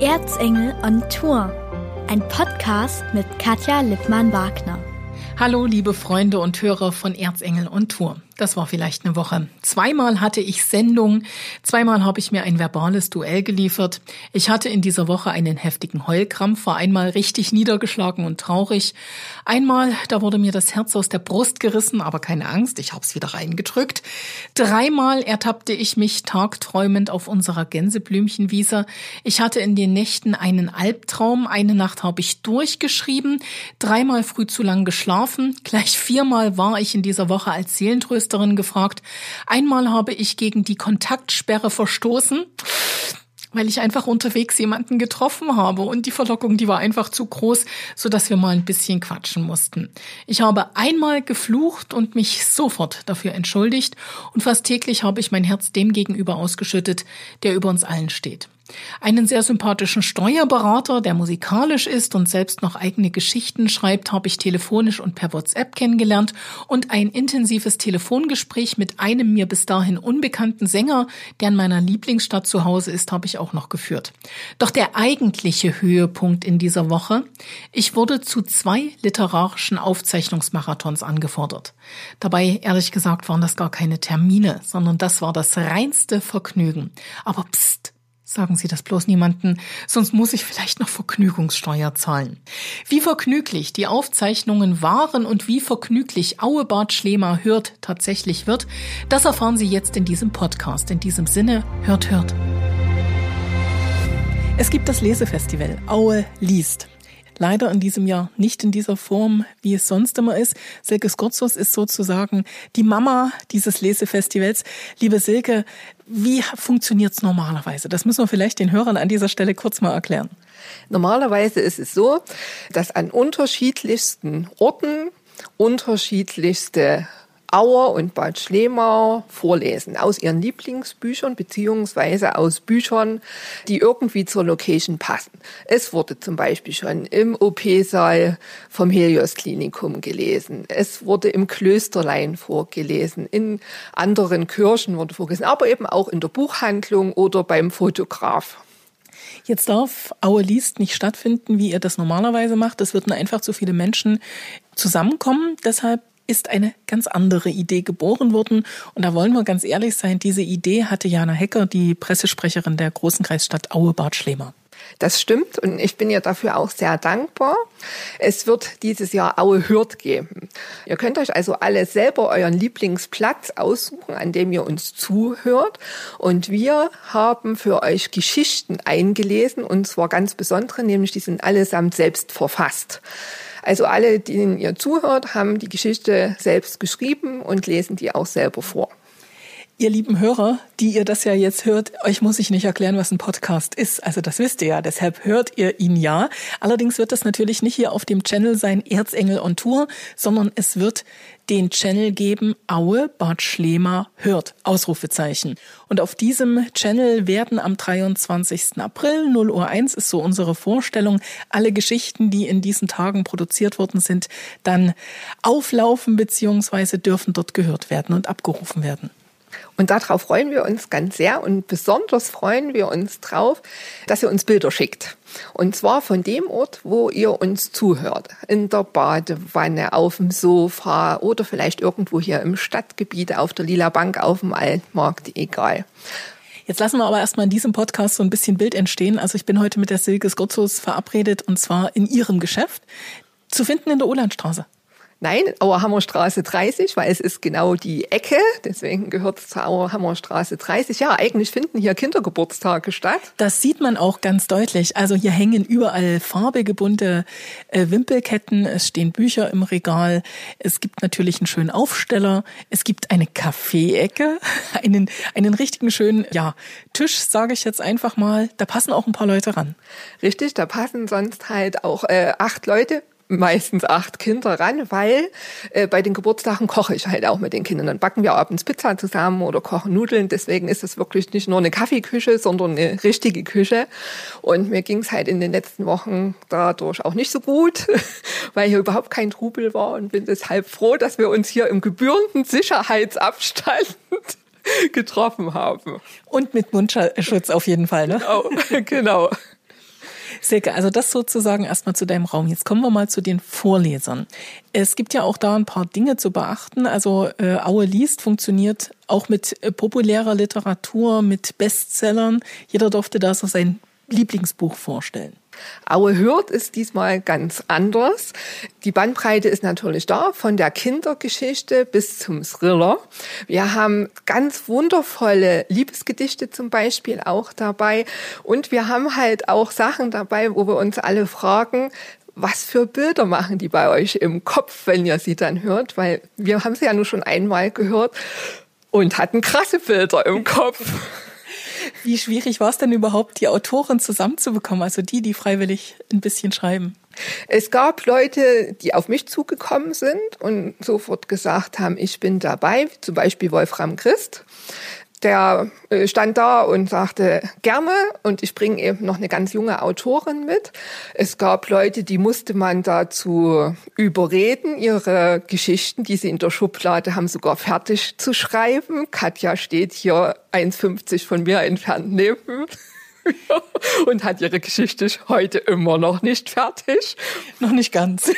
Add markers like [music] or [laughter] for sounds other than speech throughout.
Erzengel on Tour. Ein Podcast mit Katja Lippmann-Wagner. Hallo, liebe Freunde und Hörer von Erzengel on Tour. Das war vielleicht eine Woche. Zweimal hatte ich Sendung, zweimal habe ich mir ein verbales Duell geliefert. Ich hatte in dieser Woche einen heftigen Heulkrampf, war einmal richtig niedergeschlagen und traurig. Einmal, da wurde mir das Herz aus der Brust gerissen, aber keine Angst, ich habe es wieder reingedrückt. Dreimal ertappte ich mich tagträumend auf unserer Gänseblümchenwiese. Ich hatte in den Nächten einen Albtraum, eine Nacht habe ich durchgeschrieben, dreimal früh zu lang geschlafen, gleich viermal war ich in dieser Woche als Seelentröster Ministerin gefragt. Einmal habe ich gegen die Kontaktsperre verstoßen weil ich einfach unterwegs jemanden getroffen habe und die Verlockung, die war einfach zu groß, so dass wir mal ein bisschen quatschen mussten. Ich habe einmal geflucht und mich sofort dafür entschuldigt und fast täglich habe ich mein Herz dem gegenüber ausgeschüttet, der über uns allen steht. Einen sehr sympathischen Steuerberater, der musikalisch ist und selbst noch eigene Geschichten schreibt, habe ich telefonisch und per WhatsApp kennengelernt und ein intensives Telefongespräch mit einem mir bis dahin unbekannten Sänger, der in meiner Lieblingsstadt zu Hause ist, habe ich auch noch geführt. Doch der eigentliche Höhepunkt in dieser Woche, ich wurde zu zwei literarischen Aufzeichnungsmarathons angefordert. Dabei, ehrlich gesagt, waren das gar keine Termine, sondern das war das reinste Vergnügen. Aber pst, Sagen Sie das bloß niemanden, sonst muss ich vielleicht noch Vergnügungssteuer zahlen. Wie vergnüglich die Aufzeichnungen waren und wie vergnüglich Auebart Schlema hört tatsächlich wird, das erfahren Sie jetzt in diesem Podcast. In diesem Sinne, hört, hört. Es gibt das Lesefestival Aue liest leider in diesem Jahr nicht in dieser Form, wie es sonst immer ist. Silke Skorzos ist sozusagen die Mama dieses Lesefestivals. Liebe Silke, wie funktioniert es normalerweise? Das müssen wir vielleicht den Hörern an dieser Stelle kurz mal erklären. Normalerweise ist es so, dass an unterschiedlichsten Orten unterschiedlichste Auer und Bad Schlemau vorlesen aus ihren Lieblingsbüchern beziehungsweise aus Büchern, die irgendwie zur Location passen. Es wurde zum Beispiel schon im OP-Saal vom Helios Klinikum gelesen. Es wurde im Klösterlein vorgelesen. In anderen Kirchen wurde vorgelesen, aber eben auch in der Buchhandlung oder beim Fotograf. Jetzt darf Aue liest nicht stattfinden, wie ihr das normalerweise macht. Es würden einfach zu viele Menschen zusammenkommen. Deshalb ist eine ganz andere Idee geboren worden. Und da wollen wir ganz ehrlich sein, diese Idee hatte Jana Hecker, die Pressesprecherin der großen Kreisstadt Aue, Bad Schlemer. Das stimmt und ich bin ihr dafür auch sehr dankbar. Es wird dieses Jahr Aue Hürth geben. Ihr könnt euch also alle selber euren Lieblingsplatz aussuchen, an dem ihr uns zuhört. Und wir haben für euch Geschichten eingelesen und zwar ganz besondere, nämlich die sind allesamt selbst verfasst. Also alle, denen ihr zuhört, haben die Geschichte selbst geschrieben und lesen die auch selber vor. Ihr lieben Hörer, die ihr das ja jetzt hört, euch muss ich nicht erklären, was ein Podcast ist. Also das wisst ihr ja, deshalb hört ihr ihn ja. Allerdings wird das natürlich nicht hier auf dem Channel sein Erzengel on Tour, sondern es wird den Channel geben Aue Bad Schlema hört Ausrufezeichen. Und auf diesem Channel werden am 23. April 0 Uhr 1 ist so unsere Vorstellung, alle Geschichten, die in diesen Tagen produziert worden sind, dann auflaufen beziehungsweise dürfen dort gehört werden und abgerufen werden. Und darauf freuen wir uns ganz sehr und besonders freuen wir uns drauf, dass ihr uns Bilder schickt. Und zwar von dem Ort, wo ihr uns zuhört. In der Badewanne, auf dem Sofa oder vielleicht irgendwo hier im Stadtgebiet, auf der Lila Bank, auf dem Altmarkt, egal. Jetzt lassen wir aber erstmal in diesem Podcast so ein bisschen Bild entstehen. Also ich bin heute mit der Silke Skotzos verabredet und zwar in ihrem Geschäft. Zu finden in der Olandstraße. Nein, Auerhammerstraße 30, weil es ist genau die Ecke, deswegen gehört es zur Auerhammerstraße 30. Ja, eigentlich finden hier Kindergeburtstage statt. Das sieht man auch ganz deutlich. Also hier hängen überall farbige, bunte äh, Wimpelketten, es stehen Bücher im Regal, es gibt natürlich einen schönen Aufsteller, es gibt eine Kaffeeecke, [laughs] einen, einen richtigen schönen ja, Tisch, sage ich jetzt einfach mal. Da passen auch ein paar Leute ran. Richtig, da passen sonst halt auch äh, acht Leute meistens acht Kinder ran, weil äh, bei den Geburtstagen koche ich halt auch mit den Kindern. Dann backen wir abends Pizza zusammen oder kochen Nudeln. Deswegen ist es wirklich nicht nur eine Kaffeeküche, sondern eine richtige Küche. Und mir ging es halt in den letzten Wochen dadurch auch nicht so gut, [laughs] weil hier überhaupt kein Trubel war und bin deshalb froh, dass wir uns hier im gebührenden Sicherheitsabstand [laughs] getroffen haben. Und mit Mundschutz auf jeden Fall, ne? Genau, [laughs] genau. Silke, also das sozusagen erstmal zu deinem Raum. Jetzt kommen wir mal zu den Vorlesern. Es gibt ja auch da ein paar Dinge zu beachten. Also äh, Aue liest funktioniert auch mit äh, populärer Literatur, mit Bestsellern. Jeder durfte da so sein Lieblingsbuch vorstellen. Aue hört ist diesmal ganz anders. Die Bandbreite ist natürlich da, von der Kindergeschichte bis zum Thriller. Wir haben ganz wundervolle Liebesgedichte zum Beispiel auch dabei. Und wir haben halt auch Sachen dabei, wo wir uns alle fragen, was für Bilder machen die bei euch im Kopf, wenn ihr sie dann hört? Weil wir haben sie ja nur schon einmal gehört und hatten krasse Bilder im Kopf. Wie schwierig war es denn überhaupt, die Autoren zusammenzubekommen, also die, die freiwillig ein bisschen schreiben? Es gab Leute, die auf mich zugekommen sind und sofort gesagt haben, ich bin dabei, zum Beispiel Wolfram Christ der äh, stand da und sagte gerne und ich bringe eben noch eine ganz junge Autorin mit. Es gab Leute, die musste man dazu überreden, ihre Geschichten, die sie in der Schublade haben, sogar fertig zu schreiben. Katja steht hier 1,50 von mir entfernt neben [laughs] und hat ihre Geschichte heute immer noch nicht fertig. Noch nicht ganz.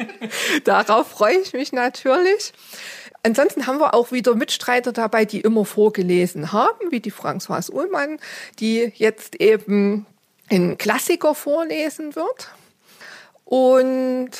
[laughs] Darauf freue ich mich natürlich. Ansonsten haben wir auch wieder Mitstreiter dabei, die immer vorgelesen haben, wie die Françoise Ullmann, die jetzt eben einen Klassiker vorlesen wird. Und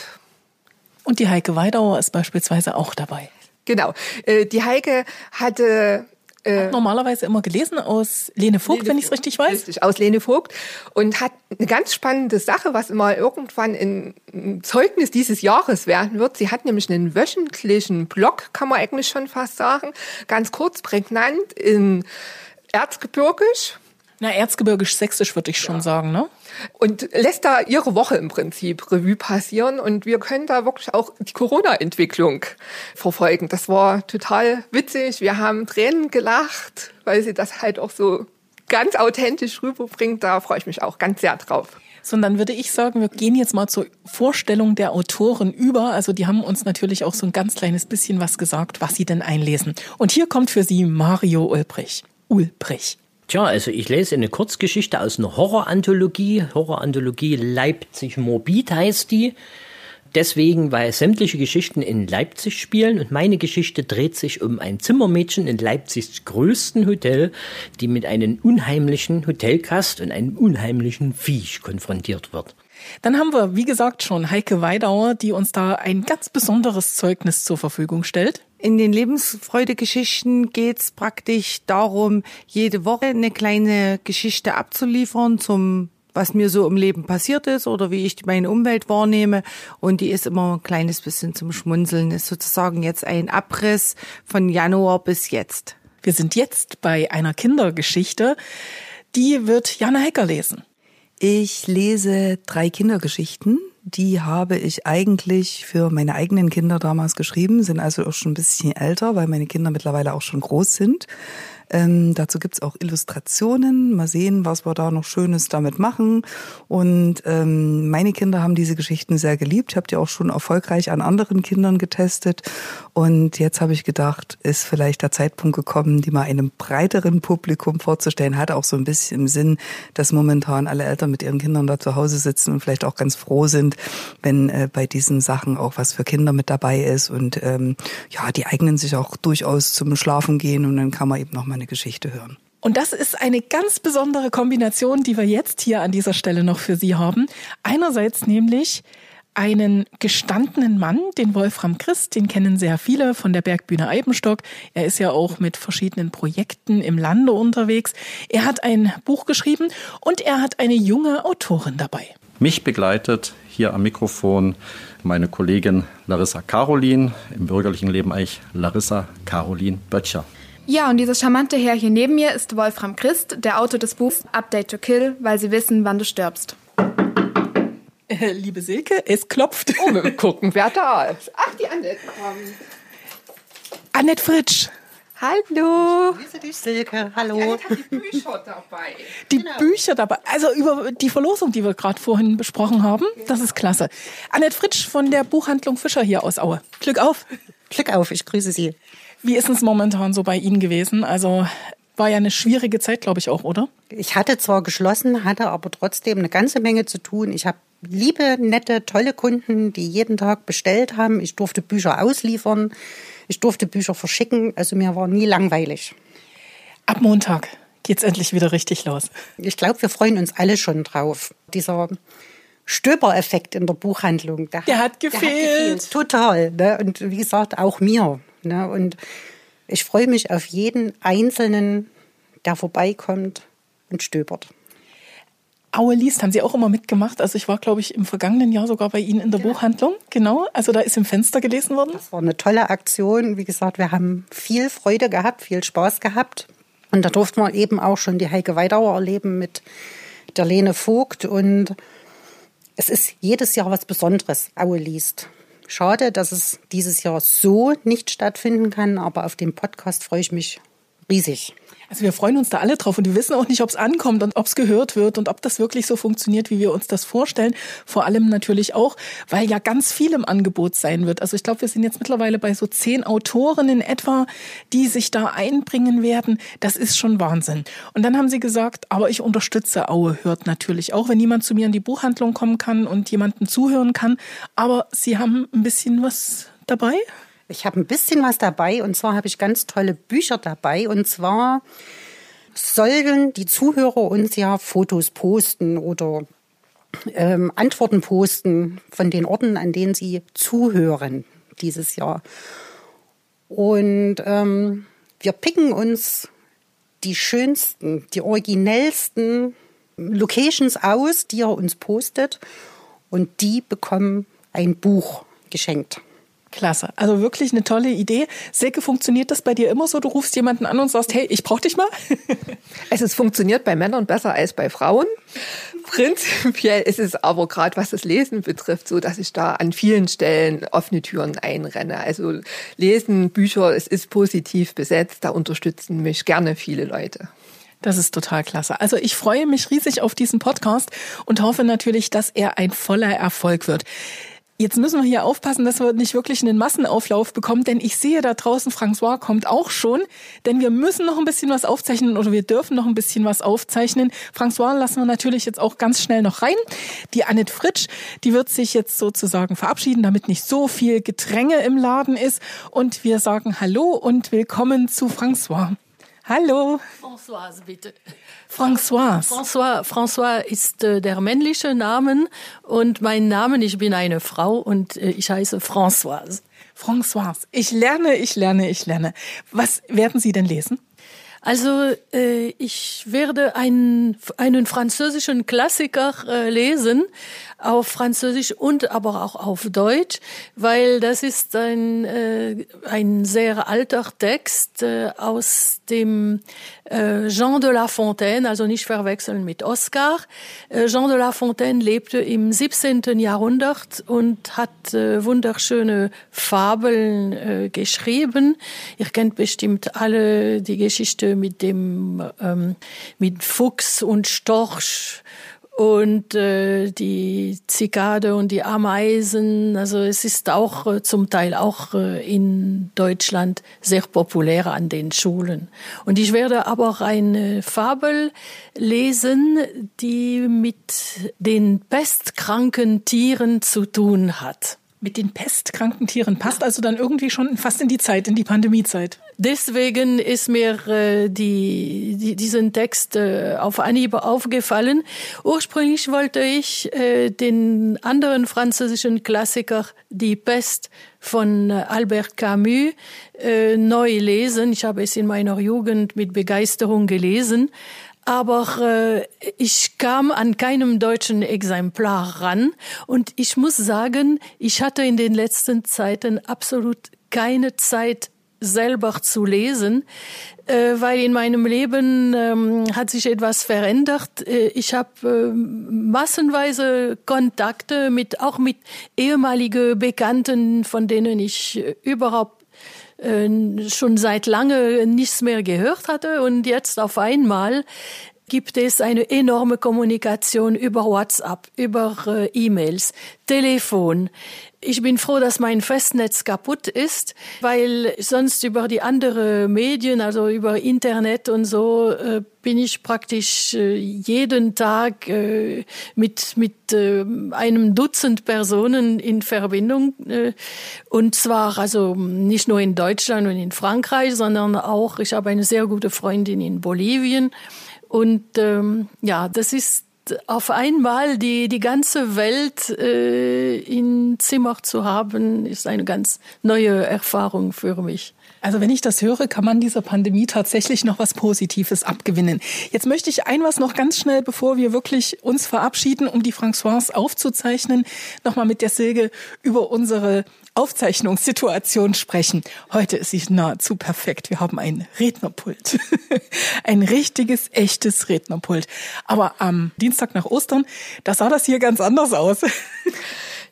und die Heike Weidauer ist beispielsweise auch dabei. Genau. Äh, die Heike hatte äh, normalerweise immer gelesen aus Lene Vogt, Lene wenn ich es richtig weiß. Richtig, aus Lene Vogt. Und hat eine ganz spannende Sache, was immer irgendwann ein Zeugnis dieses Jahres werden wird. Sie hat nämlich einen wöchentlichen Blog, kann man eigentlich schon fast sagen, ganz kurz, prägnant in Erzgebirgisch na, erzgebirgisch-sächsisch würde ich schon ja. sagen, ne? Und lässt da ihre Woche im Prinzip Revue passieren und wir können da wirklich auch die Corona-Entwicklung verfolgen. Das war total witzig. Wir haben Tränen gelacht, weil sie das halt auch so ganz authentisch rüberbringt. Da freue ich mich auch ganz sehr drauf. So, und dann würde ich sagen, wir gehen jetzt mal zur Vorstellung der Autoren über. Also die haben uns natürlich auch so ein ganz kleines bisschen was gesagt, was sie denn einlesen. Und hier kommt für sie Mario Ulbrich. Ulbrich. Tja, also ich lese eine Kurzgeschichte aus einer Horroranthologie. Horroranthologie Leipzig Morbid heißt die. Deswegen, weil sämtliche Geschichten in Leipzig spielen und meine Geschichte dreht sich um ein Zimmermädchen in Leipzigs größten Hotel, die mit einem unheimlichen Hotelgast und einem unheimlichen Viech konfrontiert wird. Dann haben wir, wie gesagt, schon Heike Weidauer, die uns da ein ganz besonderes Zeugnis zur Verfügung stellt. In den Lebensfreude-Geschichten geht's praktisch darum, jede Woche eine kleine Geschichte abzuliefern zum was mir so im Leben passiert ist oder wie ich meine Umwelt wahrnehme. Und die ist immer ein kleines bisschen zum Schmunzeln. Ist sozusagen jetzt ein Abriss von Januar bis jetzt. Wir sind jetzt bei einer Kindergeschichte. Die wird Jana Hecker lesen. Ich lese drei Kindergeschichten. Die habe ich eigentlich für meine eigenen Kinder damals geschrieben, sind also auch schon ein bisschen älter, weil meine Kinder mittlerweile auch schon groß sind. Ähm, dazu gibt's auch Illustrationen. Mal sehen, was wir da noch Schönes damit machen. Und ähm, meine Kinder haben diese Geschichten sehr geliebt. Ich habe die auch schon erfolgreich an anderen Kindern getestet. Und jetzt habe ich gedacht, ist vielleicht der Zeitpunkt gekommen, die mal einem breiteren Publikum vorzustellen. Hatte auch so ein bisschen im Sinn, dass momentan alle Eltern mit ihren Kindern da zu Hause sitzen und vielleicht auch ganz froh sind, wenn äh, bei diesen Sachen auch was für Kinder mit dabei ist. Und ähm, ja, die eignen sich auch durchaus zum Schlafen gehen und dann kann man eben noch mal eine Geschichte hören. Und das ist eine ganz besondere Kombination, die wir jetzt hier an dieser Stelle noch für Sie haben. Einerseits nämlich einen gestandenen Mann, den Wolfram Christ, den kennen sehr viele von der Bergbühne Eibenstock. Er ist ja auch mit verschiedenen Projekten im Lande unterwegs. Er hat ein Buch geschrieben und er hat eine junge Autorin dabei. Mich begleitet hier am Mikrofon meine Kollegin Larissa Carolin, im bürgerlichen Leben eigentlich Larissa Carolin Böttcher. Ja, und dieses charmante Herr hier neben mir ist Wolfram Christ, der Autor des Buchs Update to Kill, weil sie wissen, wann du stirbst. Äh, liebe Silke, es klopft. Oh, wir [laughs] gucken, wer da ist. Ach, die Annette kommt. Annette Fritsch. Hallo. Grüße dich, Silke. Hallo. Die die Bücher dabei. Die genau. Bücher dabei. Also über die Verlosung, die wir gerade vorhin besprochen haben. Das ist klasse. Annette Fritsch von der Buchhandlung Fischer hier aus Aue. Glück auf. Glück auf, ich grüße Sie. Wie ist es momentan so bei Ihnen gewesen? Also war ja eine schwierige Zeit, glaube ich auch, oder? Ich hatte zwar geschlossen, hatte aber trotzdem eine ganze Menge zu tun. Ich habe liebe, nette, tolle Kunden, die jeden Tag bestellt haben. Ich durfte Bücher ausliefern, ich durfte Bücher verschicken. Also mir war nie langweilig. Ab Montag geht's endlich wieder richtig los. Ich glaube, wir freuen uns alle schon drauf. Dieser Stöbereffekt in der Buchhandlung, der, der hat, gefehlt. Der hat gefehlt. Total. Ne? Und wie gesagt, auch mir. Ne? Und ich freue mich auf jeden Einzelnen, der vorbeikommt und stöbert. Aue liest, haben Sie auch immer mitgemacht. Also ich war, glaube ich, im vergangenen Jahr sogar bei Ihnen in der ja. Buchhandlung. Genau. Also da ist im Fenster gelesen worden. Das war eine tolle Aktion. Wie gesagt, wir haben viel Freude gehabt, viel Spaß gehabt. Und da durften wir eben auch schon die Heike Weidauer erleben mit der Lene Vogt. Und es ist jedes Jahr was Besonderes, Aue liest. Schade, dass es dieses Jahr so nicht stattfinden kann, aber auf dem Podcast freue ich mich riesig. Also wir freuen uns da alle drauf und wir wissen auch nicht, ob es ankommt und ob es gehört wird und ob das wirklich so funktioniert, wie wir uns das vorstellen. Vor allem natürlich auch, weil ja ganz viel im Angebot sein wird. Also ich glaube, wir sind jetzt mittlerweile bei so zehn Autoren in etwa, die sich da einbringen werden. Das ist schon Wahnsinn. Und dann haben sie gesagt, aber ich unterstütze Aue, hört natürlich auch, wenn niemand zu mir in die Buchhandlung kommen kann und jemanden zuhören kann. Aber sie haben ein bisschen was dabei? Ich habe ein bisschen was dabei und zwar habe ich ganz tolle Bücher dabei und zwar sollen die Zuhörer uns ja Fotos posten oder ähm, Antworten posten von den Orten, an denen sie zuhören dieses Jahr. Und ähm, wir picken uns die schönsten, die originellsten Locations aus, die er uns postet und die bekommen ein Buch geschenkt. Klasse. Also wirklich eine tolle Idee. Silke, funktioniert das bei dir immer so? Du rufst jemanden an und sagst, hey, ich brauche dich mal? [laughs] es ist funktioniert bei Männern besser als bei Frauen. Prinzipiell ist es aber gerade, was das Lesen betrifft, so, dass ich da an vielen Stellen offene Türen einrenne. Also Lesen, Bücher, es ist positiv besetzt, da unterstützen mich gerne viele Leute. Das ist total klasse. Also ich freue mich riesig auf diesen Podcast und hoffe natürlich, dass er ein voller Erfolg wird. Jetzt müssen wir hier aufpassen, dass wir nicht wirklich einen Massenauflauf bekommen, denn ich sehe da draußen, François kommt auch schon, denn wir müssen noch ein bisschen was aufzeichnen oder wir dürfen noch ein bisschen was aufzeichnen. François lassen wir natürlich jetzt auch ganz schnell noch rein. Die Annette Fritsch, die wird sich jetzt sozusagen verabschieden, damit nicht so viel Gedränge im Laden ist und wir sagen Hallo und willkommen zu François. Hallo. Françoise, bitte. Françoise. François, François ist äh, der männliche Name und mein Name, ich bin eine Frau und äh, ich heiße Françoise. Françoise. Ich lerne, ich lerne, ich lerne. Was werden Sie denn lesen? Also äh, ich werde einen, einen französischen Klassiker äh, lesen, auf Französisch und aber auch auf Deutsch, weil das ist ein, äh, ein sehr alter Text äh, aus dem äh, Jean de La Fontaine, also nicht verwechseln mit Oscar. Äh, Jean de La Fontaine lebte im 17. Jahrhundert und hat wunderschöne Fabeln geschrieben. Ihr kennt bestimmt alle die Geschichte mit dem ähm, mit Fuchs und Storch und äh, die Zikade und die Ameisen. Also es ist auch äh, zum Teil auch äh, in Deutschland sehr populär an den Schulen. Und ich werde aber auch eine Fabel lesen, die mit den pestkranken Tieren zu tun hat. Mit den pestkranken Tieren passt also dann irgendwie schon fast in die Zeit, in die Pandemiezeit. Deswegen ist mir äh, die, die, diesen Text äh, auf Anhieb aufgefallen. Ursprünglich wollte ich äh, den anderen französischen Klassiker Die Pest von äh, Albert Camus äh, neu lesen. Ich habe es in meiner Jugend mit Begeisterung gelesen. Aber äh, ich kam an keinem deutschen Exemplar ran und ich muss sagen, ich hatte in den letzten Zeiten absolut keine Zeit selber zu lesen, äh, weil in meinem Leben ähm, hat sich etwas verändert. Äh, ich habe äh, massenweise Kontakte mit auch mit ehemalige Bekannten, von denen ich äh, überhaupt schon seit lange nichts mehr gehört hatte und jetzt auf einmal gibt es eine enorme Kommunikation über WhatsApp, über äh, E-Mails, Telefon. Ich bin froh, dass mein Festnetz kaputt ist, weil sonst über die anderen Medien, also über Internet und so, äh, bin ich praktisch äh, jeden Tag äh, mit, mit einem Dutzend Personen in Verbindung. Und zwar also nicht nur in Deutschland und in Frankreich, sondern auch, ich habe eine sehr gute Freundin in Bolivien. Und ähm, ja, das ist auf einmal die, die ganze Welt äh, in Zimmer zu haben, ist eine ganz neue Erfahrung für mich. Also wenn ich das höre, kann man dieser Pandemie tatsächlich noch was Positives abgewinnen. Jetzt möchte ich ein was noch ganz schnell, bevor wir wirklich uns verabschieden, um die Françoise aufzuzeichnen, nochmal mit der Silke über unsere Aufzeichnungssituation sprechen. Heute ist sie nahezu perfekt. Wir haben ein Rednerpult. [laughs] ein richtiges, echtes Rednerpult. Aber am Dienstag nach Ostern, da sah das hier ganz anders aus. [laughs]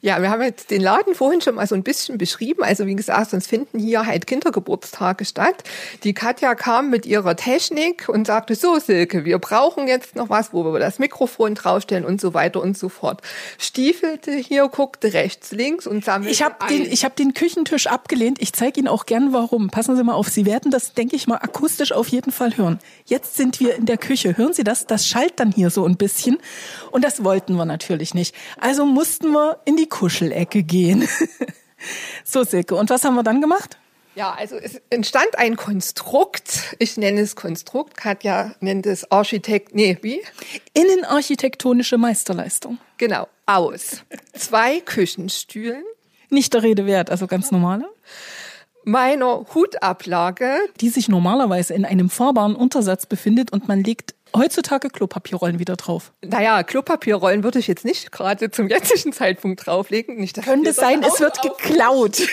Ja, wir haben jetzt den Laden vorhin schon mal so ein bisschen beschrieben. Also wie gesagt, sonst finden hier halt Kindergeburtstage statt. Die Katja kam mit ihrer Technik und sagte, so Silke, wir brauchen jetzt noch was, wo wir das Mikrofon draufstellen und so weiter und so fort. Stiefelte hier, guckte rechts, links und sammelte Ich habe den, ich hab den Küchentisch abgelehnt. Ich zeige Ihnen auch gern, warum. Passen Sie mal auf, Sie werden das, denke ich mal, akustisch auf jeden Fall hören. Jetzt sind wir in der Küche. Hören Sie das? Das schallt dann hier so ein bisschen. Und das wollten wir natürlich nicht. Also mussten wir in die Kuschelecke gehen. [laughs] so, Silke. Und was haben wir dann gemacht? Ja, also es entstand ein Konstrukt. Ich nenne es Konstrukt. Katja nennt es Architekt, nee, wie? Innenarchitektonische Meisterleistung. Genau, aus zwei Küchenstühlen. Nicht der Rede wert, also ganz normale. Meiner Hutablage. Die sich normalerweise in einem fahrbaren Untersatz befindet und man legt heutzutage Klopapierrollen wieder drauf. Naja, Klopapierrollen würde ich jetzt nicht gerade zum jetzigen Zeitpunkt drauflegen. Nicht, dass Könnte sein, es wird geklaut. [laughs]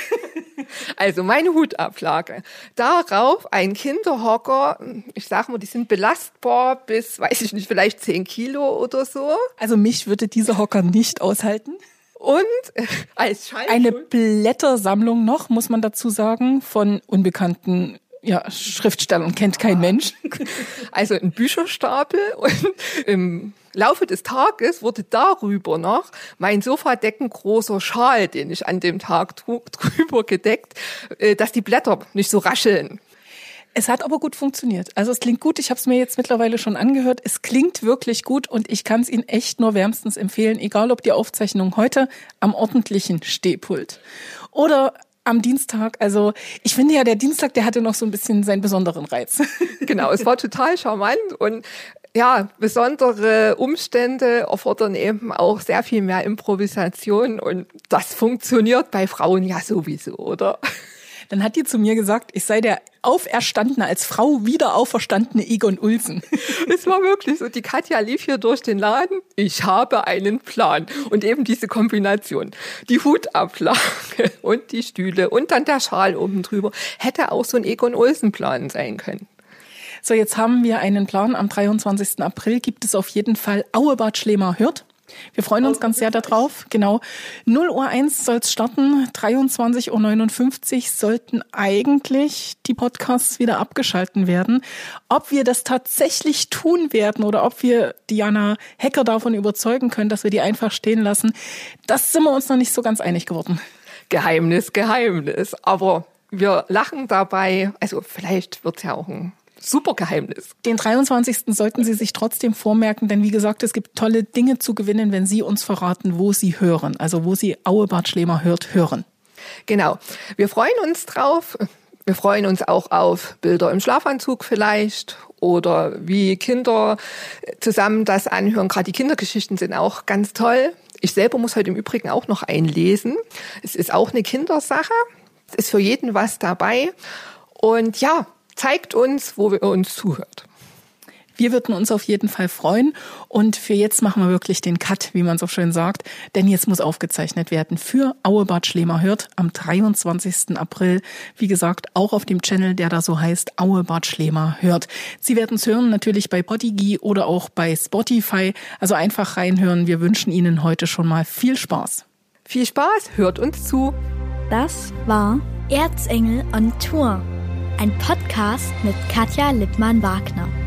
Also meine Hutablage. Darauf ein Kinderhocker. Ich sag mal, die sind belastbar bis, weiß ich nicht, vielleicht 10 Kilo oder so. Also mich würde dieser Hocker nicht aushalten. Und [laughs] als. Eine Blättersammlung noch, muss man dazu sagen, von unbekannten ja, Schriftstellern kennt kein Mensch. [laughs] Also ein Bücherstapel und im Laufe des Tages wurde darüber noch mein sofadeckengroßer Schal, den ich an dem Tag trug, drüber gedeckt, äh, dass die Blätter nicht so rascheln. Es hat aber gut funktioniert. Also es klingt gut. Ich habe es mir jetzt mittlerweile schon angehört. Es klingt wirklich gut und ich kann es Ihnen echt nur wärmstens empfehlen, egal ob die Aufzeichnung heute am ordentlichen Stehpult oder am Dienstag. Also ich finde ja, der Dienstag, der hatte noch so ein bisschen seinen besonderen Reiz. [laughs] Genau, es war total charmant und ja, besondere Umstände erfordern eben auch sehr viel mehr Improvisation und das funktioniert bei Frauen ja sowieso, oder? Dann hat die zu mir gesagt, ich sei der auferstandene, als Frau wieder auferstandene Egon Ulsen. [laughs] Es war wirklich so. Die Katja lief hier durch den Laden. Ich habe einen Plan. Und eben diese Kombination. Die Hutablage [laughs] und die Stühle und dann der Schal oben drüber. Hätte auch so ein Egon Ulsen Plan sein können. So, jetzt haben wir einen Plan. Am 23. April gibt es auf jeden Fall Auebad Schlemer hört. Wir freuen uns ganz sehr darauf. Genau. 0 Uhr 1 soll es starten. 23.59 Uhr sollten eigentlich die Podcasts wieder abgeschalten werden. Ob wir das tatsächlich tun werden oder ob wir Diana Hacker davon überzeugen können, dass wir die einfach stehen lassen, das sind wir uns noch nicht so ganz einig geworden. Geheimnis, Geheimnis. Aber wir lachen dabei. Also vielleicht wird's ja auch ein super Geheimnis. Den 23. sollten Sie sich trotzdem vormerken, denn wie gesagt, es gibt tolle Dinge zu gewinnen, wenn Sie uns verraten, wo Sie hören, also wo Sie Auebad Schlemer hört, hören. Genau. Wir freuen uns drauf. Wir freuen uns auch auf Bilder im Schlafanzug vielleicht oder wie Kinder zusammen das anhören. Gerade die Kindergeschichten sind auch ganz toll. Ich selber muss heute im Übrigen auch noch einlesen. Es ist auch eine Kindersache. Es ist für jeden was dabei. Und ja, zeigt uns, wo wir uns zuhört. Wir würden uns auf jeden Fall freuen. Und für jetzt machen wir wirklich den Cut, wie man so schön sagt. Denn jetzt muss aufgezeichnet werden für Auebad Schlemer hört am 23. April. Wie gesagt, auch auf dem Channel, der da so heißt, Auebad Schlemer hört. Sie werden es hören natürlich bei Podigy oder auch bei Spotify. Also einfach reinhören. Wir wünschen Ihnen heute schon mal viel Spaß. Viel Spaß, hört uns zu. Das war Erzengel on Tour. Ein Podcast mit Katja Lippmann-Wagner.